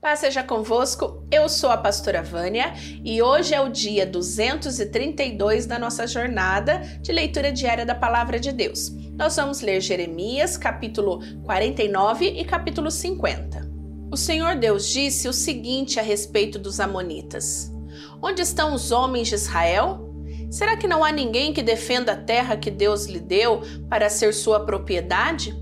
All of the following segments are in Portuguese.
Paz seja convosco, eu sou a pastora Vânia e hoje é o dia 232 da nossa jornada de leitura diária da Palavra de Deus. Nós vamos ler Jeremias, capítulo 49 e capítulo 50. O Senhor Deus disse o seguinte a respeito dos Amonitas: Onde estão os homens de Israel? Será que não há ninguém que defenda a terra que Deus lhe deu para ser sua propriedade?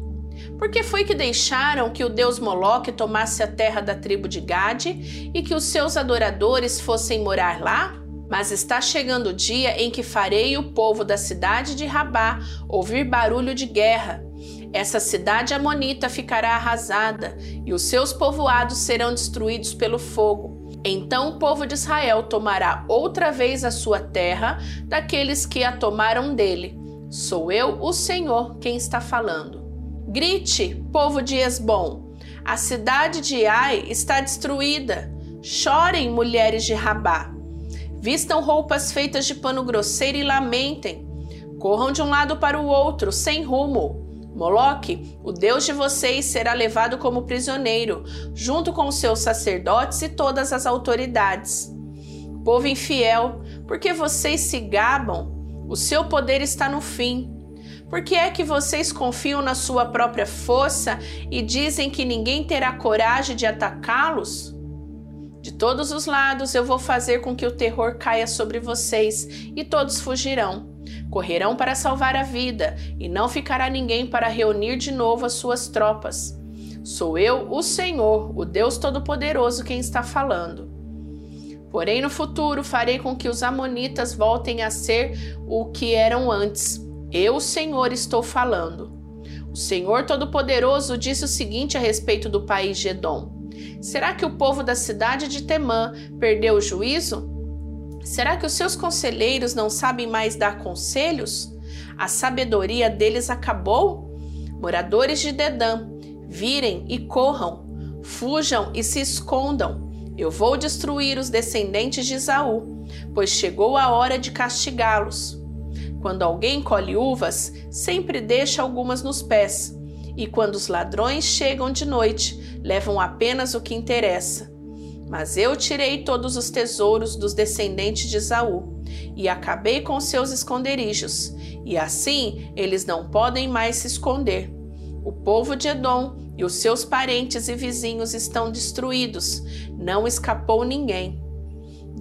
Por que foi que deixaram que o deus Moloque tomasse a terra da tribo de Gade e que os seus adoradores fossem morar lá? Mas está chegando o dia em que farei o povo da cidade de Rabá ouvir barulho de guerra. Essa cidade amonita ficará arrasada e os seus povoados serão destruídos pelo fogo. Então o povo de Israel tomará outra vez a sua terra daqueles que a tomaram dele. Sou eu, o Senhor, quem está falando. Grite, povo de Esbom, a cidade de Ai está destruída. Chorem, mulheres de Rabá. Vistam roupas feitas de pano grosseiro e lamentem. Corram de um lado para o outro, sem rumo. Moloque, o Deus de vocês, será levado como prisioneiro, junto com seus sacerdotes e todas as autoridades. Povo infiel, porque vocês se gabam, o seu poder está no fim. Por que é que vocês confiam na sua própria força e dizem que ninguém terá coragem de atacá-los? De todos os lados eu vou fazer com que o terror caia sobre vocês e todos fugirão. Correrão para salvar a vida e não ficará ninguém para reunir de novo as suas tropas. Sou eu, o Senhor, o Deus Todo-Poderoso, quem está falando. Porém, no futuro farei com que os Amonitas voltem a ser o que eram antes eu, Senhor, estou falando. O Senhor Todo-Poderoso disse o seguinte a respeito do país de Edom: Será que o povo da cidade de Temã perdeu o juízo? Será que os seus conselheiros não sabem mais dar conselhos? A sabedoria deles acabou? Moradores de Dedã, virem e corram, fujam e se escondam. Eu vou destruir os descendentes de Esaú, pois chegou a hora de castigá-los. Quando alguém colhe uvas, sempre deixa algumas nos pés, e quando os ladrões chegam de noite, levam apenas o que interessa. Mas eu tirei todos os tesouros dos descendentes de Esaú e acabei com seus esconderijos, e assim eles não podem mais se esconder. O povo de Edom e os seus parentes e vizinhos estão destruídos, não escapou ninguém.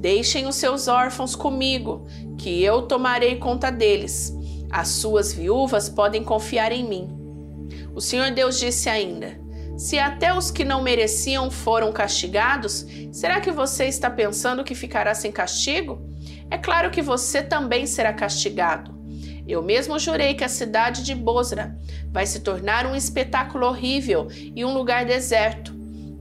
Deixem os seus órfãos comigo, que eu tomarei conta deles. As suas viúvas podem confiar em mim. O Senhor Deus disse ainda: Se até os que não mereciam foram castigados, será que você está pensando que ficará sem castigo? É claro que você também será castigado. Eu mesmo jurei que a cidade de Bosra vai se tornar um espetáculo horrível e um lugar deserto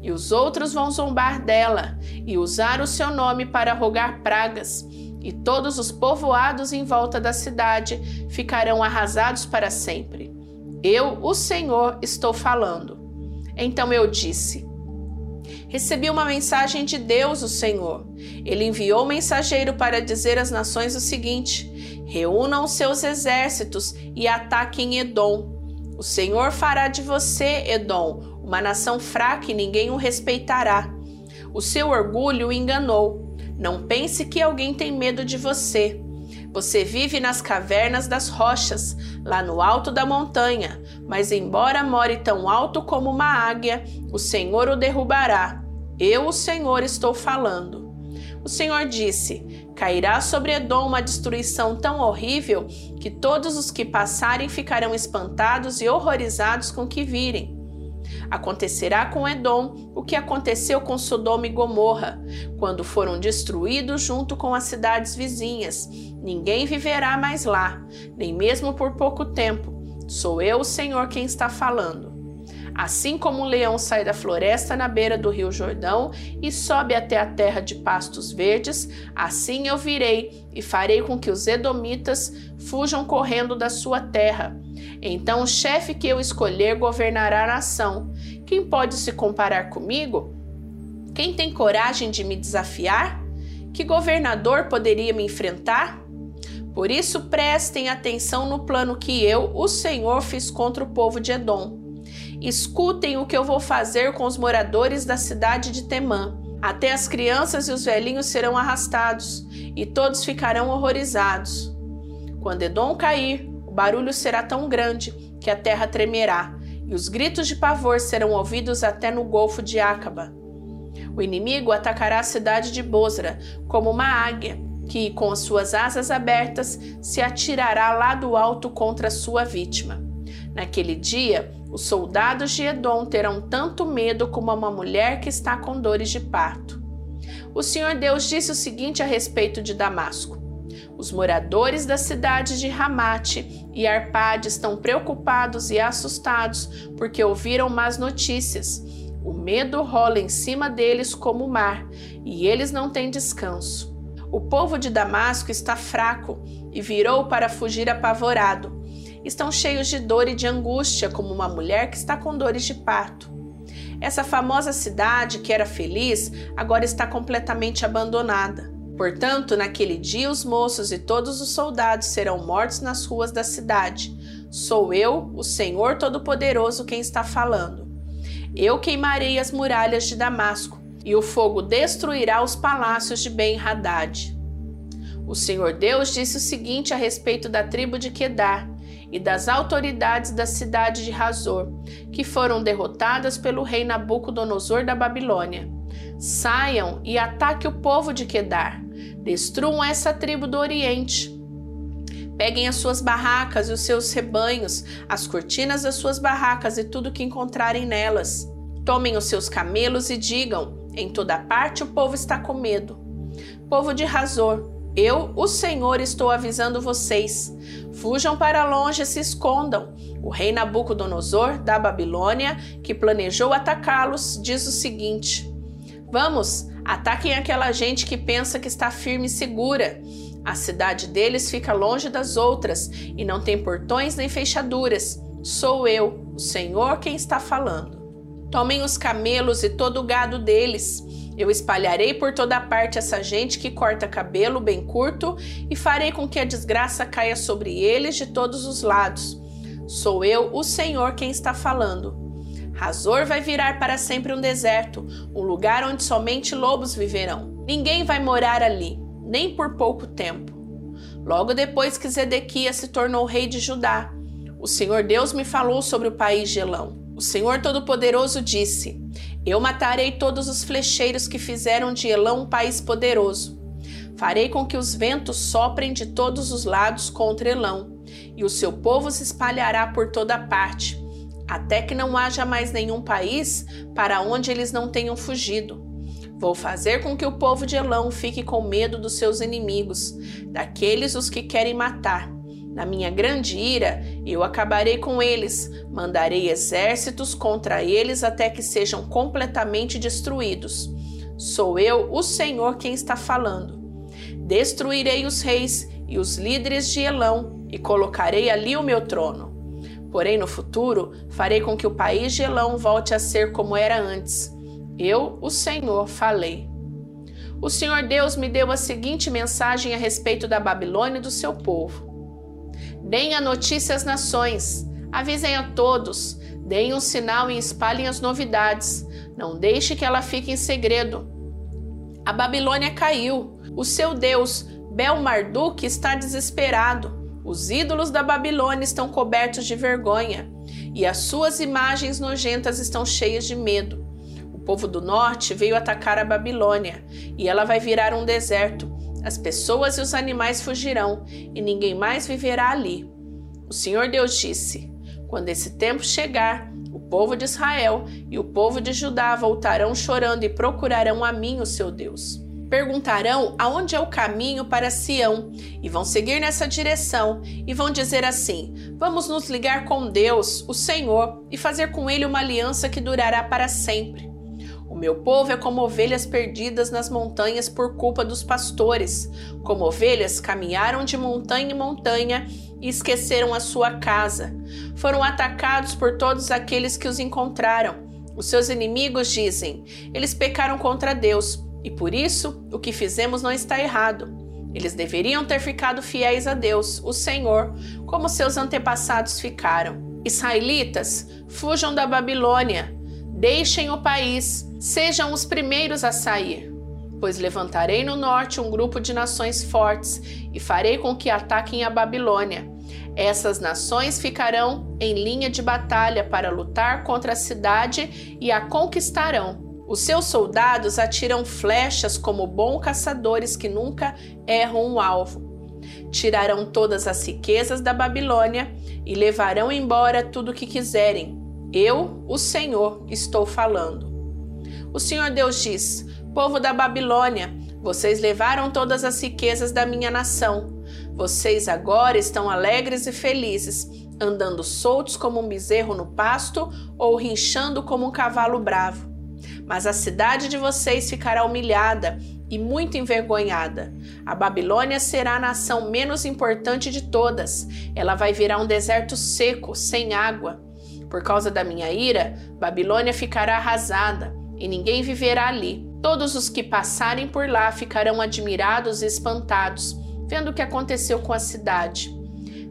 e os outros vão zombar dela e usar o seu nome para rogar pragas, e todos os povoados em volta da cidade ficarão arrasados para sempre. Eu, o Senhor, estou falando. Então eu disse: Recebi uma mensagem de Deus, o Senhor. Ele enviou um mensageiro para dizer às nações o seguinte: Reúnam seus exércitos e ataquem Edom. O Senhor fará de você, Edom, uma nação fraca e ninguém o respeitará. O seu orgulho o enganou. Não pense que alguém tem medo de você. Você vive nas cavernas das rochas, lá no alto da montanha, mas embora more tão alto como uma águia, o Senhor o derrubará. Eu, o Senhor, estou falando. O Senhor disse: Cairá sobre Edom uma destruição tão horrível que todos os que passarem ficarão espantados e horrorizados com o que virem. Acontecerá com Edom o que aconteceu com Sodoma e Gomorra, quando foram destruídos junto com as cidades vizinhas. Ninguém viverá mais lá, nem mesmo por pouco tempo. Sou eu, o Senhor, quem está falando. Assim como um leão sai da floresta na beira do rio Jordão e sobe até a terra de pastos verdes, assim eu virei e farei com que os edomitas fujam correndo da sua terra. Então o chefe que eu escolher governará a nação. Quem pode se comparar comigo? Quem tem coragem de me desafiar? Que governador poderia me enfrentar? Por isso prestem atenção no plano que eu, o Senhor, fiz contra o povo de Edom. Escutem o que eu vou fazer com os moradores da cidade de Temã. Até as crianças e os velhinhos serão arrastados, e todos ficarão horrorizados. Quando Edom cair, barulho será tão grande que a terra tremerá, e os gritos de pavor serão ouvidos até no golfo de Acaba. O inimigo atacará a cidade de Bosra como uma águia, que, com as suas asas abertas, se atirará lá do alto contra sua vítima. Naquele dia, os soldados de Edom terão tanto medo como uma mulher que está com dores de parto. O Senhor Deus disse o seguinte a respeito de Damasco: Os moradores da cidade de Ramate e Arpade estão preocupados e assustados porque ouviram más notícias o medo rola em cima deles como o mar, e eles não têm descanso. O povo de Damasco está fraco e virou para fugir apavorado. Estão cheios de dor e de angústia, como uma mulher que está com dores de parto. Essa famosa cidade, que era feliz, agora está completamente abandonada. Portanto, naquele dia os moços e todos os soldados serão mortos nas ruas da cidade. Sou eu, o Senhor Todo-Poderoso, quem está falando. Eu queimarei as muralhas de Damasco, e o fogo destruirá os palácios de Ben-Hadad. O Senhor Deus disse o seguinte a respeito da tribo de Quedar e das autoridades da cidade de Razor, que foram derrotadas pelo rei Nabucodonosor da Babilônia. Saiam e ataquem o povo de Quedar. Destruam essa tribo do Oriente. Peguem as suas barracas e os seus rebanhos, as cortinas das suas barracas e tudo que encontrarem nelas. Tomem os seus camelos e digam: em toda parte o povo está com medo. Povo de Razor, eu, o Senhor, estou avisando vocês. Fujam para longe e se escondam. O rei Nabucodonosor, da Babilônia, que planejou atacá-los, diz o seguinte: Vamos, ataquem aquela gente que pensa que está firme e segura. A cidade deles fica longe das outras e não tem portões nem fechaduras. Sou eu, o Senhor, quem está falando. Tomem os camelos e todo o gado deles. Eu espalharei por toda parte essa gente que corta cabelo bem curto e farei com que a desgraça caia sobre eles de todos os lados. Sou eu, o Senhor, quem está falando. Razor vai virar para sempre um deserto, um lugar onde somente lobos viverão. Ninguém vai morar ali nem por pouco tempo. Logo depois que Zedequias se tornou rei de Judá, o Senhor Deus me falou sobre o país de Elão. O Senhor Todo-Poderoso disse: Eu matarei todos os flecheiros que fizeram de Elão um país poderoso. Farei com que os ventos soprem de todos os lados contra Elão, e o seu povo se espalhará por toda parte, até que não haja mais nenhum país para onde eles não tenham fugido. Vou fazer com que o povo de Elão fique com medo dos seus inimigos, daqueles os que querem matar. Na minha grande ira, eu acabarei com eles, mandarei exércitos contra eles até que sejam completamente destruídos. Sou eu, o Senhor, quem está falando. Destruirei os reis e os líderes de Elão e colocarei ali o meu trono. Porém, no futuro, farei com que o país de Elão volte a ser como era antes eu, o Senhor, falei. O Senhor Deus me deu a seguinte mensagem a respeito da Babilônia e do seu povo. Deem a notícia às nações, avisem a todos, deem um sinal e espalhem as novidades. Não deixe que ela fique em segredo. A Babilônia caiu. O seu Deus, Bel-Marduk, está desesperado. Os ídolos da Babilônia estão cobertos de vergonha e as suas imagens nojentas estão cheias de medo povo do norte veio atacar a Babilônia e ela vai virar um deserto. As pessoas e os animais fugirão e ninguém mais viverá ali. O Senhor Deus disse: Quando esse tempo chegar, o povo de Israel e o povo de Judá voltarão chorando e procurarão a mim, o seu Deus. Perguntarão aonde é o caminho para Sião e vão seguir nessa direção e vão dizer assim: Vamos nos ligar com Deus, o Senhor, e fazer com ele uma aliança que durará para sempre. O meu povo é como ovelhas perdidas nas montanhas por culpa dos pastores. Como ovelhas caminharam de montanha em montanha e esqueceram a sua casa. Foram atacados por todos aqueles que os encontraram. Os seus inimigos dizem: eles pecaram contra Deus e por isso o que fizemos não está errado. Eles deveriam ter ficado fiéis a Deus, o Senhor, como seus antepassados ficaram. Israelitas, fujam da Babilônia, deixem o país, sejam os primeiros a sair. Pois levantarei no norte um grupo de nações fortes e farei com que ataquem a Babilônia. Essas nações ficarão em linha de batalha para lutar contra a cidade e a conquistarão. Os seus soldados atiram flechas como bons caçadores que nunca erram um alvo. Tirarão todas as riquezas da Babilônia e levarão embora tudo o que quiserem. Eu, o Senhor, estou falando. O Senhor Deus diz: Povo da Babilônia, vocês levaram todas as riquezas da minha nação. Vocês agora estão alegres e felizes, andando soltos como um bezerro no pasto ou rinchando como um cavalo bravo mas a cidade de vocês ficará humilhada e muito envergonhada. A Babilônia será a nação menos importante de todas. Ela vai virar um deserto seco, sem água. Por causa da minha ira, Babilônia ficará arrasada e ninguém viverá ali. Todos os que passarem por lá ficarão admirados e espantados, vendo o que aconteceu com a cidade.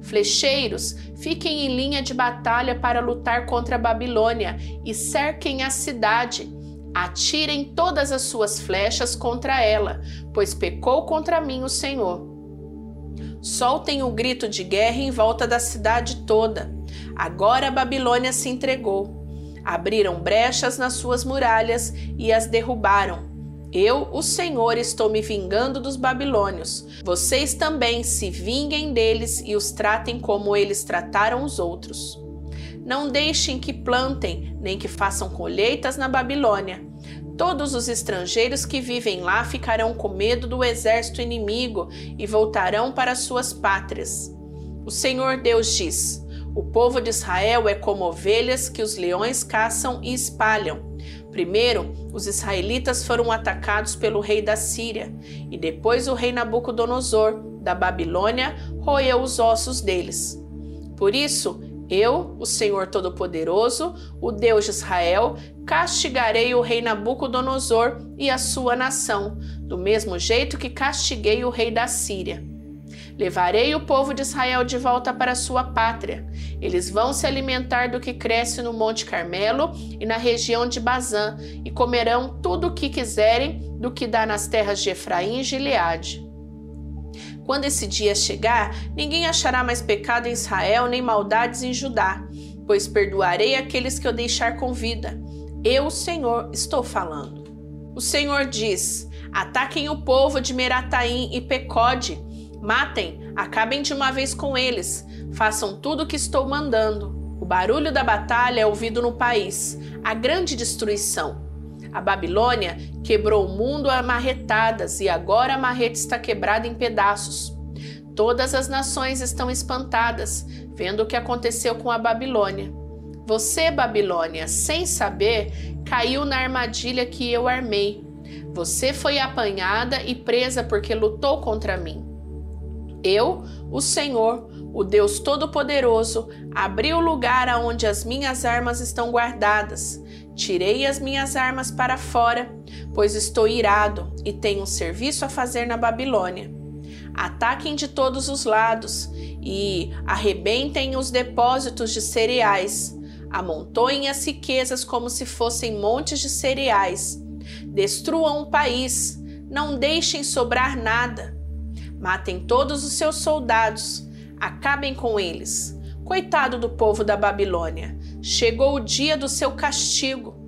Flecheiros, fiquem em linha de batalha para lutar contra a Babilônia e cerquem a cidade Atirem todas as suas flechas contra ela, pois pecou contra mim o Senhor. Soltem o grito de guerra em volta da cidade toda. Agora a Babilônia se entregou. Abriram brechas nas suas muralhas e as derrubaram. Eu, o Senhor, estou me vingando dos babilônios. Vocês também se vinguem deles e os tratem como eles trataram os outros. Não deixem que plantem, nem que façam colheitas na Babilônia. Todos os estrangeiros que vivem lá ficarão com medo do exército inimigo e voltarão para suas pátrias. O Senhor Deus diz: O povo de Israel é como ovelhas que os leões caçam e espalham. Primeiro, os israelitas foram atacados pelo rei da Síria, e depois o rei Nabucodonosor, da Babilônia, roeu os ossos deles. Por isso, eu, o Senhor Todo-Poderoso, o Deus de Israel, castigarei o rei Nabucodonosor e a sua nação, do mesmo jeito que castiguei o rei da Síria. Levarei o povo de Israel de volta para sua pátria. Eles vão se alimentar do que cresce no Monte Carmelo e na região de Bazã, e comerão tudo o que quiserem do que dá nas terras de Efraim e Gileade. Quando esse dia chegar, ninguém achará mais pecado em Israel nem maldades em Judá, pois perdoarei aqueles que eu deixar com vida. Eu, Senhor, estou falando. O Senhor diz: ataquem o povo de Merataim e Pecode, matem, acabem de uma vez com eles, façam tudo o que estou mandando. O barulho da batalha é ouvido no país, a grande destruição. A Babilônia quebrou o mundo a marretadas e agora a marreta está quebrada em pedaços. Todas as nações estão espantadas, vendo o que aconteceu com a Babilônia. Você, Babilônia, sem saber, caiu na armadilha que eu armei. Você foi apanhada e presa porque lutou contra mim. Eu, o Senhor, o Deus Todo-Poderoso, abri o lugar aonde as minhas armas estão guardadas. Tirei as minhas armas para fora, pois estou irado e tenho um serviço a fazer na Babilônia. Ataquem de todos os lados e arrebentem os depósitos de cereais. Amontoem as riquezas como se fossem montes de cereais. Destruam o país, não deixem sobrar nada. Matem todos os seus soldados, acabem com eles. Coitado do povo da Babilônia, chegou o dia do seu castigo.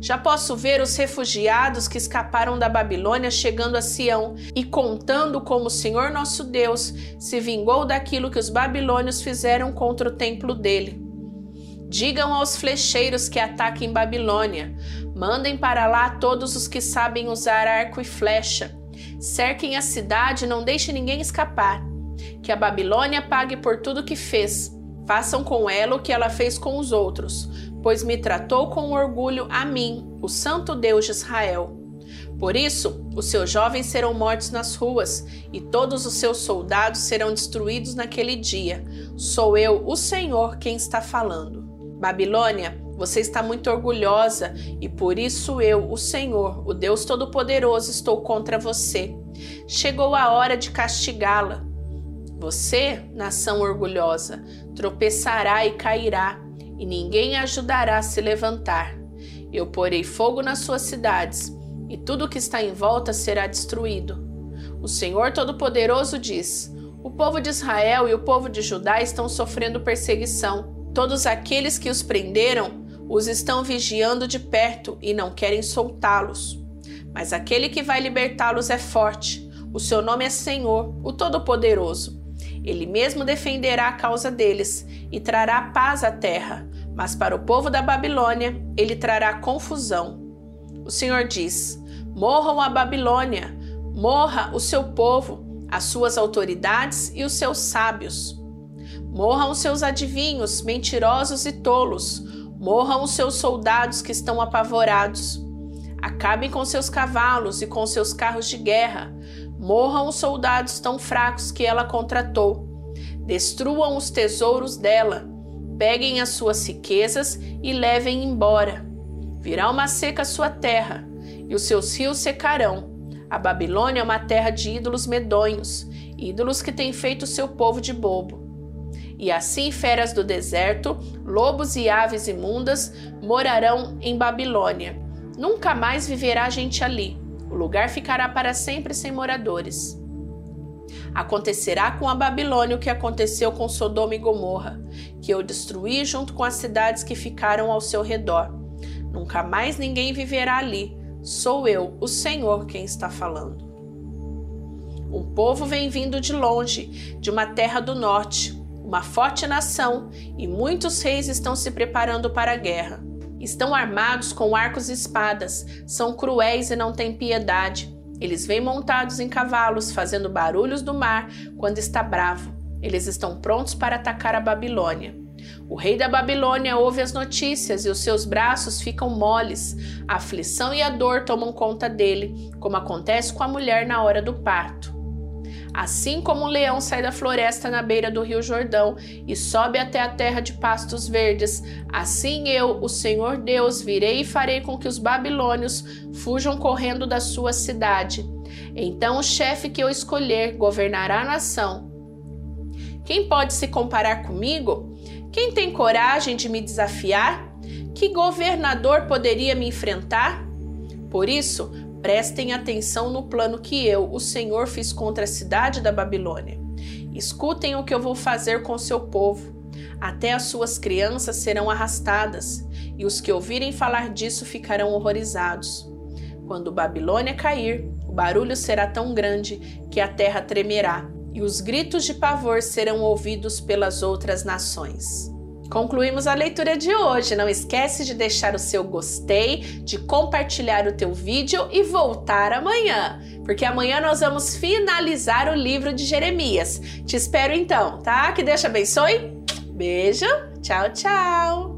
Já posso ver os refugiados que escaparam da Babilônia chegando a Sião e contando como o Senhor nosso Deus se vingou daquilo que os babilônios fizeram contra o templo dele. Digam aos flecheiros que ataquem Babilônia, mandem para lá todos os que sabem usar arco e flecha. Cerquem a cidade não deixem ninguém escapar. Que a Babilônia pague por tudo que fez Façam com ela o que ela fez com os outros, pois me tratou com orgulho a mim, o Santo Deus de Israel. Por isso, os seus jovens serão mortos nas ruas, e todos os seus soldados serão destruídos naquele dia. Sou eu, o Senhor, quem está falando. Babilônia, você está muito orgulhosa, e por isso eu, o Senhor, o Deus Todo-Poderoso, estou contra você. Chegou a hora de castigá-la. Você, nação orgulhosa, tropeçará e cairá, e ninguém ajudará a se levantar. Eu porei fogo nas suas cidades, e tudo que está em volta será destruído. O Senhor Todo-Poderoso diz: O povo de Israel e o povo de Judá estão sofrendo perseguição. Todos aqueles que os prenderam os estão vigiando de perto e não querem soltá-los. Mas aquele que vai libertá-los é forte. O seu nome é Senhor, o Todo-Poderoso. Ele mesmo defenderá a causa deles e trará paz à terra, mas para o povo da Babilônia ele trará confusão. O Senhor diz: Morram a Babilônia, morra o seu povo, as suas autoridades e os seus sábios. Morram os seus adivinhos, mentirosos e tolos, morram os seus soldados que estão apavorados. Acabem com seus cavalos e com seus carros de guerra, Morram os soldados tão fracos que ela contratou. Destruam os tesouros dela. Peguem as suas riquezas e levem embora. Virá uma seca sua terra, e os seus rios secarão. A Babilônia é uma terra de ídolos medonhos, ídolos que têm feito seu povo de bobo. E assim feras do deserto, lobos e aves imundas morarão em Babilônia. Nunca mais viverá gente ali o lugar ficará para sempre sem moradores. Acontecerá com a Babilônia o que aconteceu com Sodoma e Gomorra, que eu destruí junto com as cidades que ficaram ao seu redor. Nunca mais ninguém viverá ali. Sou eu, o Senhor, quem está falando. Um povo vem vindo de longe, de uma terra do norte, uma forte nação, e muitos reis estão se preparando para a guerra. Estão armados com arcos e espadas, são cruéis e não têm piedade. Eles vêm montados em cavalos, fazendo barulhos do mar quando está bravo. Eles estão prontos para atacar a Babilônia. O rei da Babilônia ouve as notícias e os seus braços ficam moles. A aflição e a dor tomam conta dele, como acontece com a mulher na hora do parto. Assim como um leão sai da floresta na beira do rio Jordão e sobe até a terra de pastos verdes, assim eu, o Senhor Deus, virei e farei com que os babilônios fujam correndo da sua cidade. Então o chefe que eu escolher governará a nação. Quem pode se comparar comigo? Quem tem coragem de me desafiar? Que governador poderia me enfrentar? Por isso, Prestem atenção no plano que eu, o Senhor, fiz contra a cidade da Babilônia. Escutem o que eu vou fazer com seu povo. Até as suas crianças serão arrastadas, e os que ouvirem falar disso ficarão horrorizados. Quando Babilônia cair, o barulho será tão grande que a terra tremerá, e os gritos de pavor serão ouvidos pelas outras nações. Concluímos a leitura de hoje. Não esquece de deixar o seu gostei, de compartilhar o teu vídeo e voltar amanhã, porque amanhã nós vamos finalizar o livro de Jeremias. Te espero então, tá? Que Deus te abençoe. Beijo. Tchau, tchau.